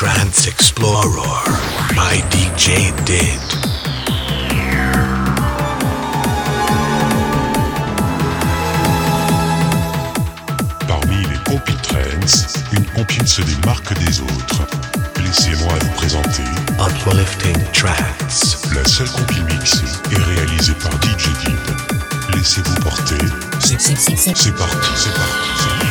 Trance Explorer by DJ Did. Parmi les compil trends, une compile se démarque des autres. Laissez-moi vous présenter Uplifting Trance. la seule compile mixée est réalisée par DJ Did. Laissez-vous porter. Parti, c'est parti, c'est parti.